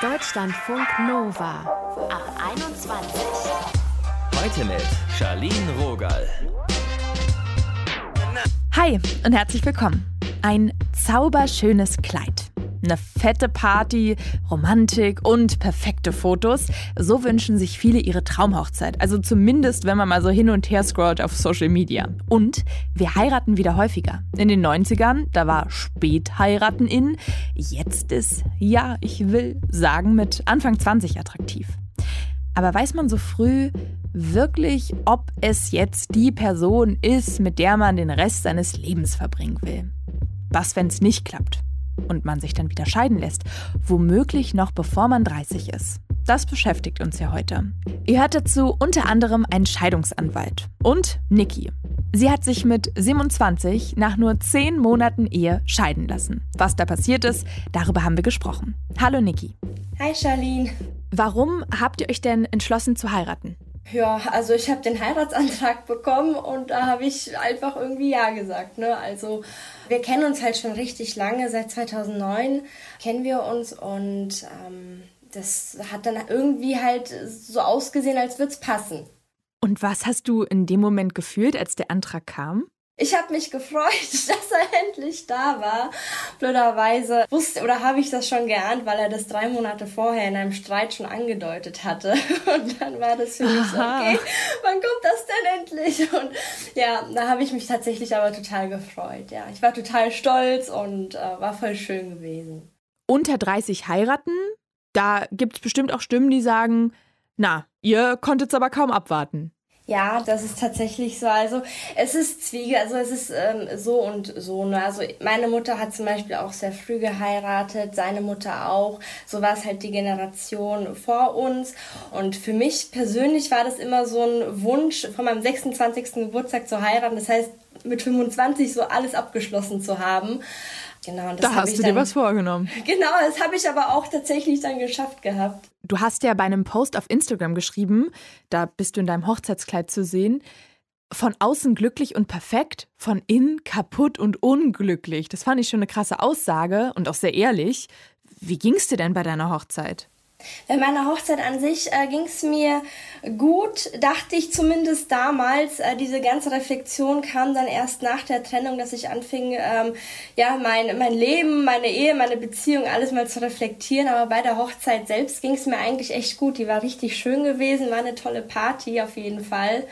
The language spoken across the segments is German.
Deutschlandfunk Nova ab 21. Heute mit Charlene Rogal. Hi und herzlich willkommen. Ein zauberschönes Kleid. Eine fette Party, Romantik und perfekte Fotos. So wünschen sich viele ihre Traumhochzeit. Also zumindest, wenn man mal so hin und her scrollt auf Social Media. Und wir heiraten wieder häufiger. In den 90ern, da war Spätheiraten in. Jetzt ist, ja, ich will sagen, mit Anfang 20 attraktiv. Aber weiß man so früh wirklich, ob es jetzt die Person ist, mit der man den Rest seines Lebens verbringen will? Was, wenn es nicht klappt? Und man sich dann wieder scheiden lässt, womöglich noch bevor man 30 ist. Das beschäftigt uns ja heute. Ihr hört dazu unter anderem einen Scheidungsanwalt und Niki. Sie hat sich mit 27 nach nur 10 Monaten Ehe scheiden lassen. Was da passiert ist, darüber haben wir gesprochen. Hallo Niki. Hi Charlene. Warum habt ihr euch denn entschlossen zu heiraten? Ja, also ich habe den Heiratsantrag bekommen und da habe ich einfach irgendwie Ja gesagt. Ne? Also wir kennen uns halt schon richtig lange, seit 2009 kennen wir uns und ähm, das hat dann irgendwie halt so ausgesehen, als würde es passen. Und was hast du in dem Moment gefühlt, als der Antrag kam? Ich habe mich gefreut, dass er endlich da war. Blöderweise wusste oder habe ich das schon geahnt, weil er das drei Monate vorher in einem Streit schon angedeutet hatte. Und dann war das für mich so, okay, wann kommt das denn endlich? Und ja, da habe ich mich tatsächlich aber total gefreut. Ja, ich war total stolz und äh, war voll schön gewesen. Unter 30 heiraten? Da gibt es bestimmt auch Stimmen, die sagen, na, ihr konntet es aber kaum abwarten. Ja, das ist tatsächlich so. Also es ist Zwiege, also es ist ähm, so und so. Ne? Also meine Mutter hat zum Beispiel auch sehr früh geheiratet, seine Mutter auch. So war es halt die Generation vor uns. Und für mich persönlich war das immer so ein Wunsch, von meinem 26. Geburtstag zu heiraten. Das heißt, mit 25 so alles abgeschlossen zu haben. Genau, da hast du dann, dir was vorgenommen. Genau, das habe ich aber auch tatsächlich dann geschafft gehabt. Du hast ja bei einem Post auf Instagram geschrieben, da bist du in deinem Hochzeitskleid zu sehen, von außen glücklich und perfekt, von innen kaputt und unglücklich. Das fand ich schon eine krasse Aussage und auch sehr ehrlich. Wie ging es dir denn bei deiner Hochzeit? Bei meiner Hochzeit an sich äh, ging es mir gut, dachte ich zumindest damals. Äh, diese ganze Reflexion kam dann erst nach der Trennung, dass ich anfing, ähm, ja, mein, mein Leben, meine Ehe, meine Beziehung, alles mal zu reflektieren. Aber bei der Hochzeit selbst ging es mir eigentlich echt gut. Die war richtig schön gewesen, war eine tolle Party auf jeden Fall.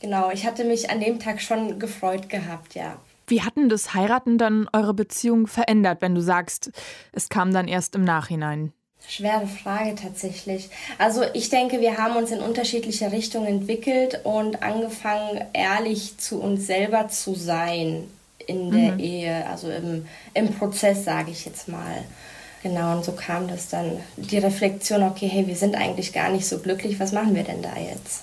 Genau, ich hatte mich an dem Tag schon gefreut gehabt, ja. Wie hatten das Heiraten dann eure Beziehung verändert, wenn du sagst, es kam dann erst im Nachhinein? Schwere Frage tatsächlich. Also ich denke, wir haben uns in unterschiedliche Richtungen entwickelt und angefangen, ehrlich zu uns selber zu sein in der mhm. Ehe, also im, im Prozess, sage ich jetzt mal. Genau, und so kam das dann, die Reflexion, okay, hey, wir sind eigentlich gar nicht so glücklich, was machen wir denn da jetzt?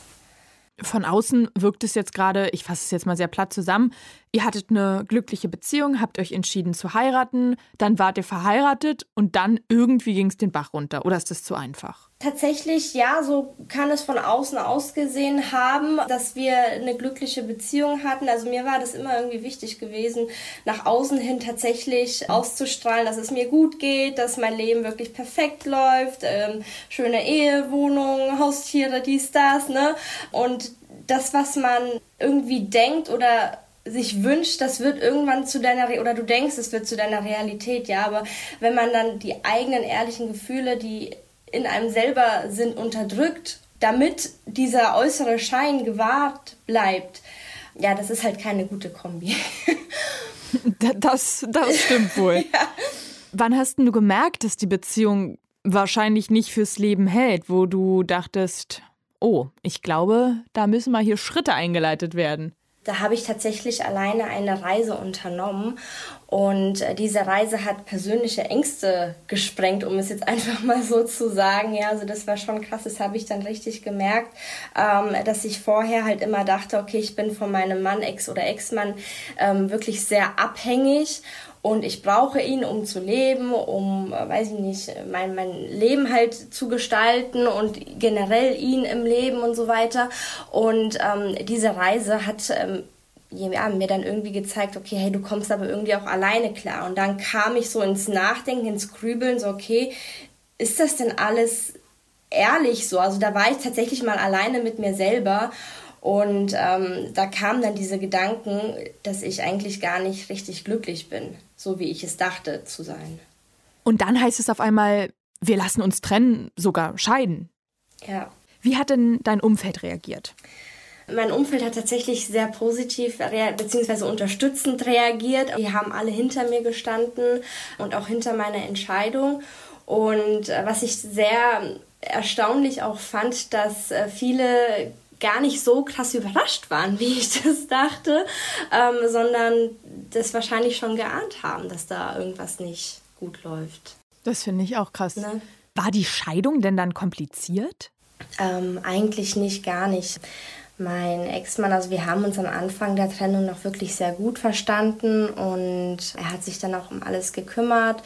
Von außen wirkt es jetzt gerade, ich fasse es jetzt mal sehr platt zusammen, ihr hattet eine glückliche Beziehung, habt euch entschieden zu heiraten, dann wart ihr verheiratet und dann irgendwie ging es den Bach runter. Oder ist das zu einfach? Tatsächlich, ja, so kann es von außen ausgesehen haben, dass wir eine glückliche Beziehung hatten. Also mir war das immer irgendwie wichtig gewesen, nach außen hin tatsächlich auszustrahlen, dass es mir gut geht, dass mein Leben wirklich perfekt läuft, ähm, schöne Ehe, Wohnung, Haustiere, dies, das, ne? Und das, was man irgendwie denkt oder sich wünscht, das wird irgendwann zu deiner Re oder du denkst, es wird zu deiner Realität, ja, aber wenn man dann die eigenen ehrlichen Gefühle, die in einem selber sind, unterdrückt, damit dieser äußere Schein gewahrt bleibt, ja, das ist halt keine gute Kombi. das, das stimmt wohl. ja. Wann hast du gemerkt, dass die Beziehung wahrscheinlich nicht fürs Leben hält, wo du dachtest, oh, ich glaube, da müssen mal hier Schritte eingeleitet werden? Da habe ich tatsächlich alleine eine Reise unternommen und äh, diese Reise hat persönliche Ängste gesprengt, um es jetzt einfach mal so zu sagen. Ja, also das war schon krass. Das habe ich dann richtig gemerkt, ähm, dass ich vorher halt immer dachte, okay, ich bin von meinem Mann, Ex oder Ex-Mann ähm, wirklich sehr abhängig und ich brauche ihn, um zu leben, um, äh, weiß ich nicht, mein, mein Leben halt zu gestalten und generell ihn im Leben und so weiter. Und ähm, diese Reise hat ähm, ja, mir dann irgendwie gezeigt, okay, hey, du kommst aber irgendwie auch alleine klar. Und dann kam ich so ins Nachdenken, ins Grübeln, so, okay, ist das denn alles ehrlich so? Also da war ich tatsächlich mal alleine mit mir selber. Und ähm, da kamen dann diese Gedanken, dass ich eigentlich gar nicht richtig glücklich bin, so wie ich es dachte zu sein. Und dann heißt es auf einmal, wir lassen uns trennen, sogar scheiden. Ja. Wie hat denn dein Umfeld reagiert? Mein Umfeld hat tatsächlich sehr positiv bzw. unterstützend reagiert. Die haben alle hinter mir gestanden und auch hinter meiner Entscheidung. Und äh, was ich sehr erstaunlich auch fand, dass äh, viele gar nicht so krass überrascht waren, wie ich das dachte, ähm, sondern das wahrscheinlich schon geahnt haben, dass da irgendwas nicht gut läuft. Das finde ich auch krass. Ne? War die Scheidung denn dann kompliziert? Ähm, eigentlich nicht, gar nicht. Mein Ex-Mann, also wir haben uns am Anfang der Trennung noch wirklich sehr gut verstanden und er hat sich dann auch um alles gekümmert.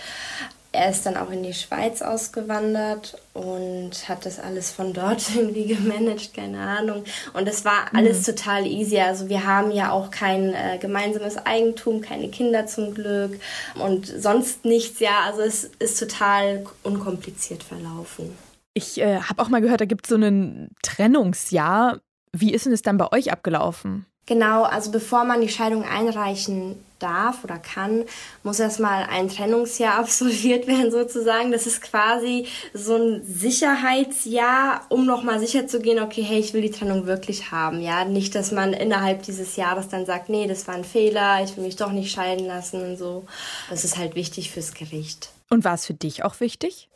Er ist dann auch in die Schweiz ausgewandert und hat das alles von dort irgendwie gemanagt, keine Ahnung. Und es war alles mhm. total easy. Also wir haben ja auch kein äh, gemeinsames Eigentum, keine Kinder zum Glück und sonst nichts. Ja, also es ist total unkompliziert verlaufen. Ich äh, habe auch mal gehört, da gibt es so ein Trennungsjahr. Wie ist denn es dann bei euch abgelaufen? Genau, also bevor man die Scheidung einreichen darf oder kann, muss erstmal ein Trennungsjahr absolviert werden sozusagen. Das ist quasi so ein Sicherheitsjahr, um nochmal sicher zu gehen, okay, hey, ich will die Trennung wirklich haben. Ja, nicht, dass man innerhalb dieses Jahres dann sagt, nee, das war ein Fehler, ich will mich doch nicht scheiden lassen und so. Das ist halt wichtig fürs Gericht. Und war es für dich auch wichtig?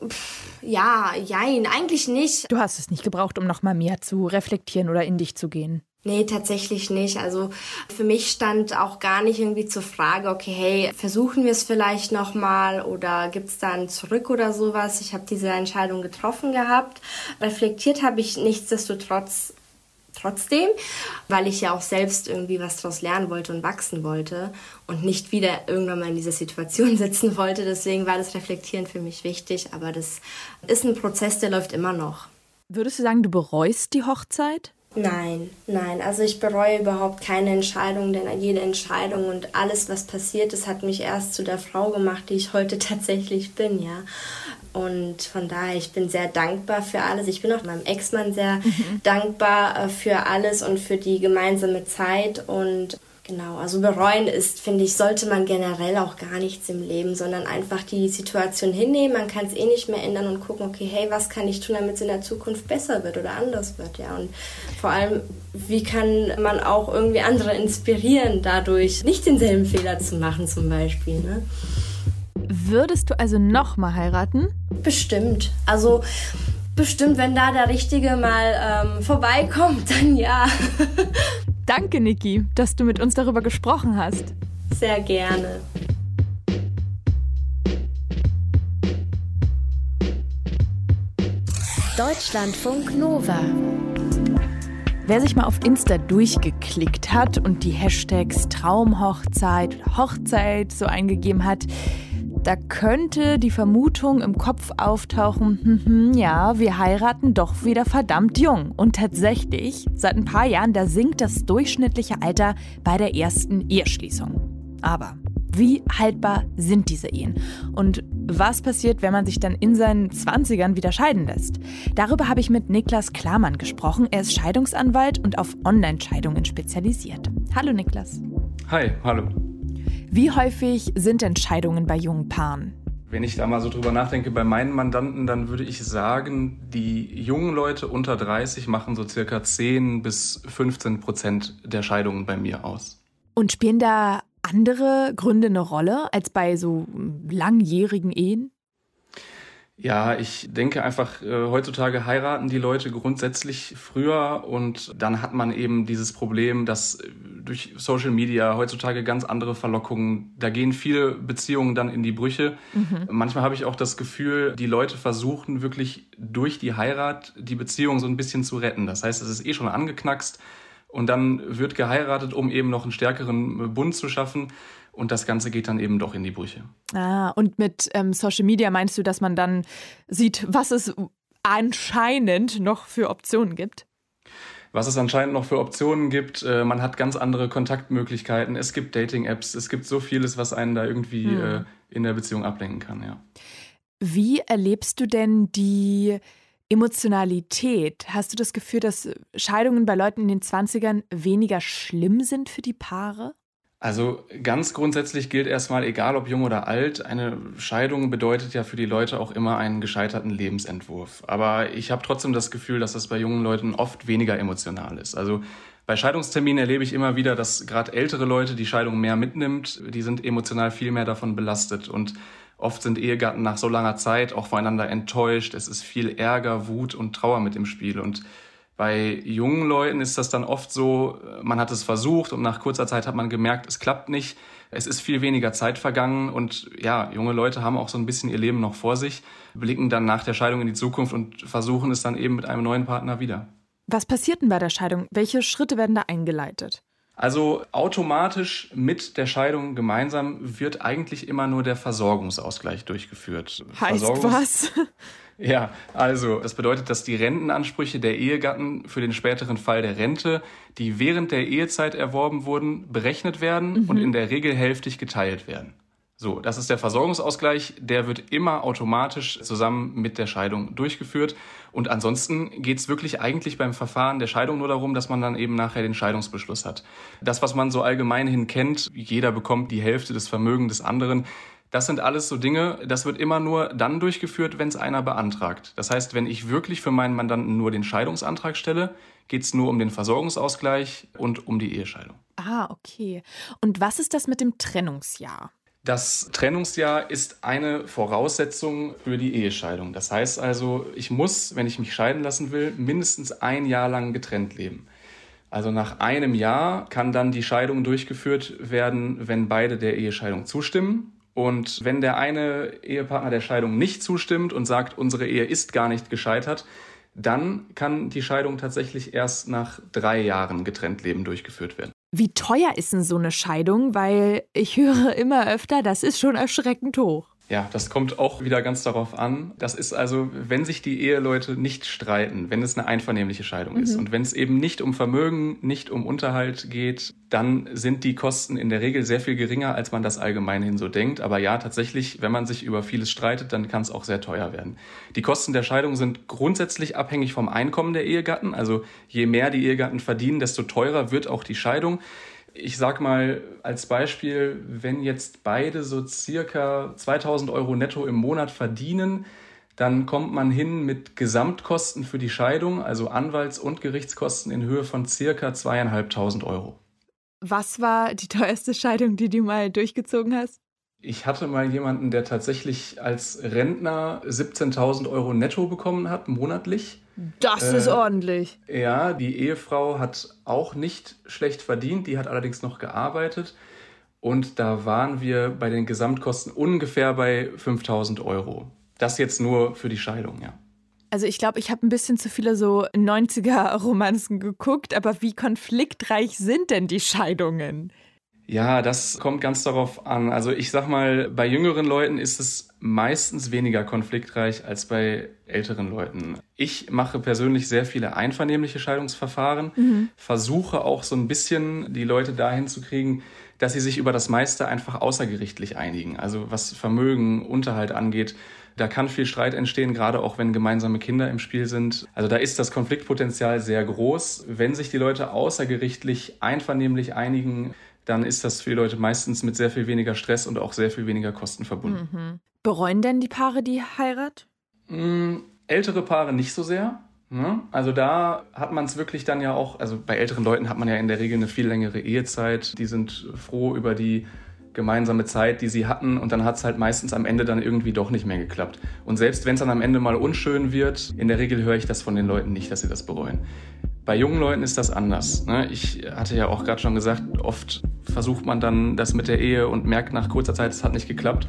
Ja, jein, eigentlich nicht. Du hast es nicht gebraucht, um nochmal mehr zu reflektieren oder in dich zu gehen. Nee, tatsächlich nicht. Also für mich stand auch gar nicht irgendwie zur Frage, okay, hey, versuchen wir es vielleicht nochmal oder gibt es da ein Zurück oder sowas. Ich habe diese Entscheidung getroffen gehabt. Reflektiert habe ich nichtsdestotrotz trotzdem, weil ich ja auch selbst irgendwie was daraus lernen wollte und wachsen wollte und nicht wieder irgendwann mal in dieser Situation sitzen wollte. Deswegen war das Reflektieren für mich wichtig, aber das ist ein Prozess, der läuft immer noch. Würdest du sagen, du bereust die Hochzeit? Nein, nein. Also ich bereue überhaupt keine Entscheidung, denn jede Entscheidung und alles, was passiert ist, hat mich erst zu der Frau gemacht, die ich heute tatsächlich bin, ja. Und von daher, ich bin sehr dankbar für alles. Ich bin auch meinem Ex-Mann sehr mhm. dankbar äh, für alles und für die gemeinsame Zeit. Und genau, also bereuen ist, finde ich, sollte man generell auch gar nichts im Leben, sondern einfach die Situation hinnehmen. Man kann es eh nicht mehr ändern und gucken, okay, hey, was kann ich tun, damit es in der Zukunft besser wird oder anders wird, ja. Und vor allem, wie kann man auch irgendwie andere inspirieren, dadurch nicht denselben Fehler zu machen, zum Beispiel, ne? Würdest du also nochmal heiraten? Bestimmt. Also bestimmt, wenn da der Richtige mal ähm, vorbeikommt, dann ja. Danke, Niki, dass du mit uns darüber gesprochen hast. Sehr gerne. Deutschlandfunk Nova. Wer sich mal auf Insta durchgeklickt hat und die Hashtags Traumhochzeit, Hochzeit so eingegeben hat, da könnte die Vermutung im Kopf auftauchen, hm, hm, ja, wir heiraten doch wieder verdammt jung. Und tatsächlich, seit ein paar Jahren, da sinkt das durchschnittliche Alter bei der ersten Eheschließung. Aber wie haltbar sind diese Ehen? Und was passiert, wenn man sich dann in seinen 20ern wieder scheiden lässt? Darüber habe ich mit Niklas Klamann gesprochen. Er ist Scheidungsanwalt und auf Online-Scheidungen spezialisiert. Hallo Niklas. Hi, hallo. Wie häufig sind Entscheidungen bei jungen Paaren? Wenn ich da mal so drüber nachdenke, bei meinen Mandanten, dann würde ich sagen, die jungen Leute unter 30 machen so circa 10 bis 15 Prozent der Scheidungen bei mir aus. Und spielen da andere Gründe eine Rolle als bei so langjährigen Ehen? Ja, ich denke einfach, äh, heutzutage heiraten die Leute grundsätzlich früher und dann hat man eben dieses Problem, dass äh, durch Social Media heutzutage ganz andere Verlockungen, da gehen viele Beziehungen dann in die Brüche. Mhm. Manchmal habe ich auch das Gefühl, die Leute versuchen wirklich durch die Heirat die Beziehung so ein bisschen zu retten. Das heißt, es ist eh schon angeknackst und dann wird geheiratet, um eben noch einen stärkeren Bund zu schaffen. Und das Ganze geht dann eben doch in die Brüche. Ah, und mit ähm, Social Media meinst du, dass man dann sieht, was es anscheinend noch für Optionen gibt? was es anscheinend noch für Optionen gibt. Äh, man hat ganz andere Kontaktmöglichkeiten. Es gibt Dating-Apps. Es gibt so vieles, was einen da irgendwie hm. äh, in der Beziehung ablenken kann, ja. Wie erlebst du denn die Emotionalität? Hast du das Gefühl, dass Scheidungen bei Leuten in den 20ern weniger schlimm sind für die Paare? Also ganz grundsätzlich gilt erstmal, egal ob jung oder alt, eine Scheidung bedeutet ja für die Leute auch immer einen gescheiterten Lebensentwurf. Aber ich habe trotzdem das Gefühl, dass das bei jungen Leuten oft weniger emotional ist. Also bei Scheidungsterminen erlebe ich immer wieder, dass gerade ältere Leute die Scheidung mehr mitnimmt. Die sind emotional viel mehr davon belastet. Und oft sind Ehegatten nach so langer Zeit auch voneinander enttäuscht. Es ist viel Ärger, Wut und Trauer mit im Spiel. Und bei jungen Leuten ist das dann oft so, man hat es versucht und nach kurzer Zeit hat man gemerkt, es klappt nicht. Es ist viel weniger Zeit vergangen und ja, junge Leute haben auch so ein bisschen ihr Leben noch vor sich, blicken dann nach der Scheidung in die Zukunft und versuchen es dann eben mit einem neuen Partner wieder. Was passiert denn bei der Scheidung? Welche Schritte werden da eingeleitet? Also automatisch mit der Scheidung gemeinsam wird eigentlich immer nur der Versorgungsausgleich durchgeführt. Heißt Versorgungs was? Ja, also das bedeutet, dass die Rentenansprüche der Ehegatten für den späteren Fall der Rente, die während der Ehezeit erworben wurden, berechnet werden mhm. und in der Regel hälftig geteilt werden. So, das ist der Versorgungsausgleich, der wird immer automatisch zusammen mit der Scheidung durchgeführt. Und ansonsten geht's wirklich eigentlich beim Verfahren der Scheidung nur darum, dass man dann eben nachher den Scheidungsbeschluss hat. Das, was man so allgemein hin kennt, jeder bekommt die Hälfte des Vermögens des anderen, das sind alles so Dinge, das wird immer nur dann durchgeführt, wenn es einer beantragt. Das heißt, wenn ich wirklich für meinen Mandanten nur den Scheidungsantrag stelle, geht es nur um den Versorgungsausgleich und um die Ehescheidung. Ah, okay. Und was ist das mit dem Trennungsjahr? Das Trennungsjahr ist eine Voraussetzung für die Ehescheidung. Das heißt also, ich muss, wenn ich mich scheiden lassen will, mindestens ein Jahr lang getrennt leben. Also nach einem Jahr kann dann die Scheidung durchgeführt werden, wenn beide der Ehescheidung zustimmen. Und wenn der eine Ehepartner der Scheidung nicht zustimmt und sagt, unsere Ehe ist gar nicht gescheitert, dann kann die Scheidung tatsächlich erst nach drei Jahren getrennt leben durchgeführt werden. Wie teuer ist denn so eine Scheidung? Weil ich höre immer öfter, das ist schon erschreckend hoch. Ja, das kommt auch wieder ganz darauf an. Das ist also, wenn sich die Eheleute nicht streiten, wenn es eine einvernehmliche Scheidung mhm. ist und wenn es eben nicht um Vermögen, nicht um Unterhalt geht, dann sind die Kosten in der Regel sehr viel geringer, als man das allgemeinhin so denkt. Aber ja, tatsächlich, wenn man sich über vieles streitet, dann kann es auch sehr teuer werden. Die Kosten der Scheidung sind grundsätzlich abhängig vom Einkommen der Ehegatten. Also je mehr die Ehegatten verdienen, desto teurer wird auch die Scheidung ich sag mal als Beispiel, wenn jetzt beide so circa 2000 Euro netto im Monat verdienen, dann kommt man hin mit Gesamtkosten für die Scheidung, also Anwalts- und Gerichtskosten in Höhe von circa zweieinhalbtausend Euro. Was war die teuerste Scheidung, die du mal durchgezogen hast? Ich hatte mal jemanden, der tatsächlich als Rentner 17.000 Euro netto bekommen hat, monatlich. Das äh, ist ordentlich. Ja, die Ehefrau hat auch nicht schlecht verdient, die hat allerdings noch gearbeitet. Und da waren wir bei den Gesamtkosten ungefähr bei 5000 Euro. Das jetzt nur für die Scheidung, ja. Also ich glaube, ich habe ein bisschen zu viele so 90er-Romanzen geguckt, aber wie konfliktreich sind denn die Scheidungen? Ja, das kommt ganz darauf an. Also ich sag mal, bei jüngeren Leuten ist es meistens weniger konfliktreich als bei älteren Leuten. Ich mache persönlich sehr viele einvernehmliche Scheidungsverfahren, mhm. versuche auch so ein bisschen die Leute dahin zu kriegen, dass sie sich über das meiste einfach außergerichtlich einigen. Also was Vermögen, Unterhalt angeht, da kann viel Streit entstehen, gerade auch wenn gemeinsame Kinder im Spiel sind. Also da ist das Konfliktpotenzial sehr groß. Wenn sich die Leute außergerichtlich einvernehmlich einigen, dann ist das für die Leute meistens mit sehr viel weniger Stress und auch sehr viel weniger Kosten verbunden. Mhm. Bereuen denn die Paare die Heirat? Mm, ältere Paare nicht so sehr. Ne? Also da hat man es wirklich dann ja auch, also bei älteren Leuten hat man ja in der Regel eine viel längere Ehezeit. Die sind froh über die gemeinsame Zeit, die sie hatten und dann hat es halt meistens am Ende dann irgendwie doch nicht mehr geklappt. Und selbst wenn es dann am Ende mal unschön wird, in der Regel höre ich das von den Leuten nicht, dass sie das bereuen. Bei jungen Leuten ist das anders. Ne? Ich hatte ja auch gerade schon gesagt, oft versucht man dann das mit der Ehe und merkt nach kurzer Zeit, es hat nicht geklappt.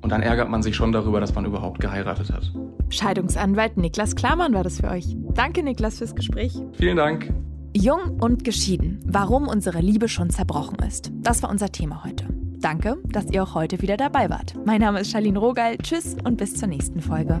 Und dann ärgert man sich schon darüber, dass man überhaupt geheiratet hat. Scheidungsanwalt Niklas Klamann war das für euch. Danke, Niklas, fürs Gespräch. Vielen Dank. Jung und geschieden. Warum unsere Liebe schon zerbrochen ist. Das war unser Thema heute. Danke, dass ihr auch heute wieder dabei wart. Mein Name ist Charlene Rogal. Tschüss und bis zur nächsten Folge.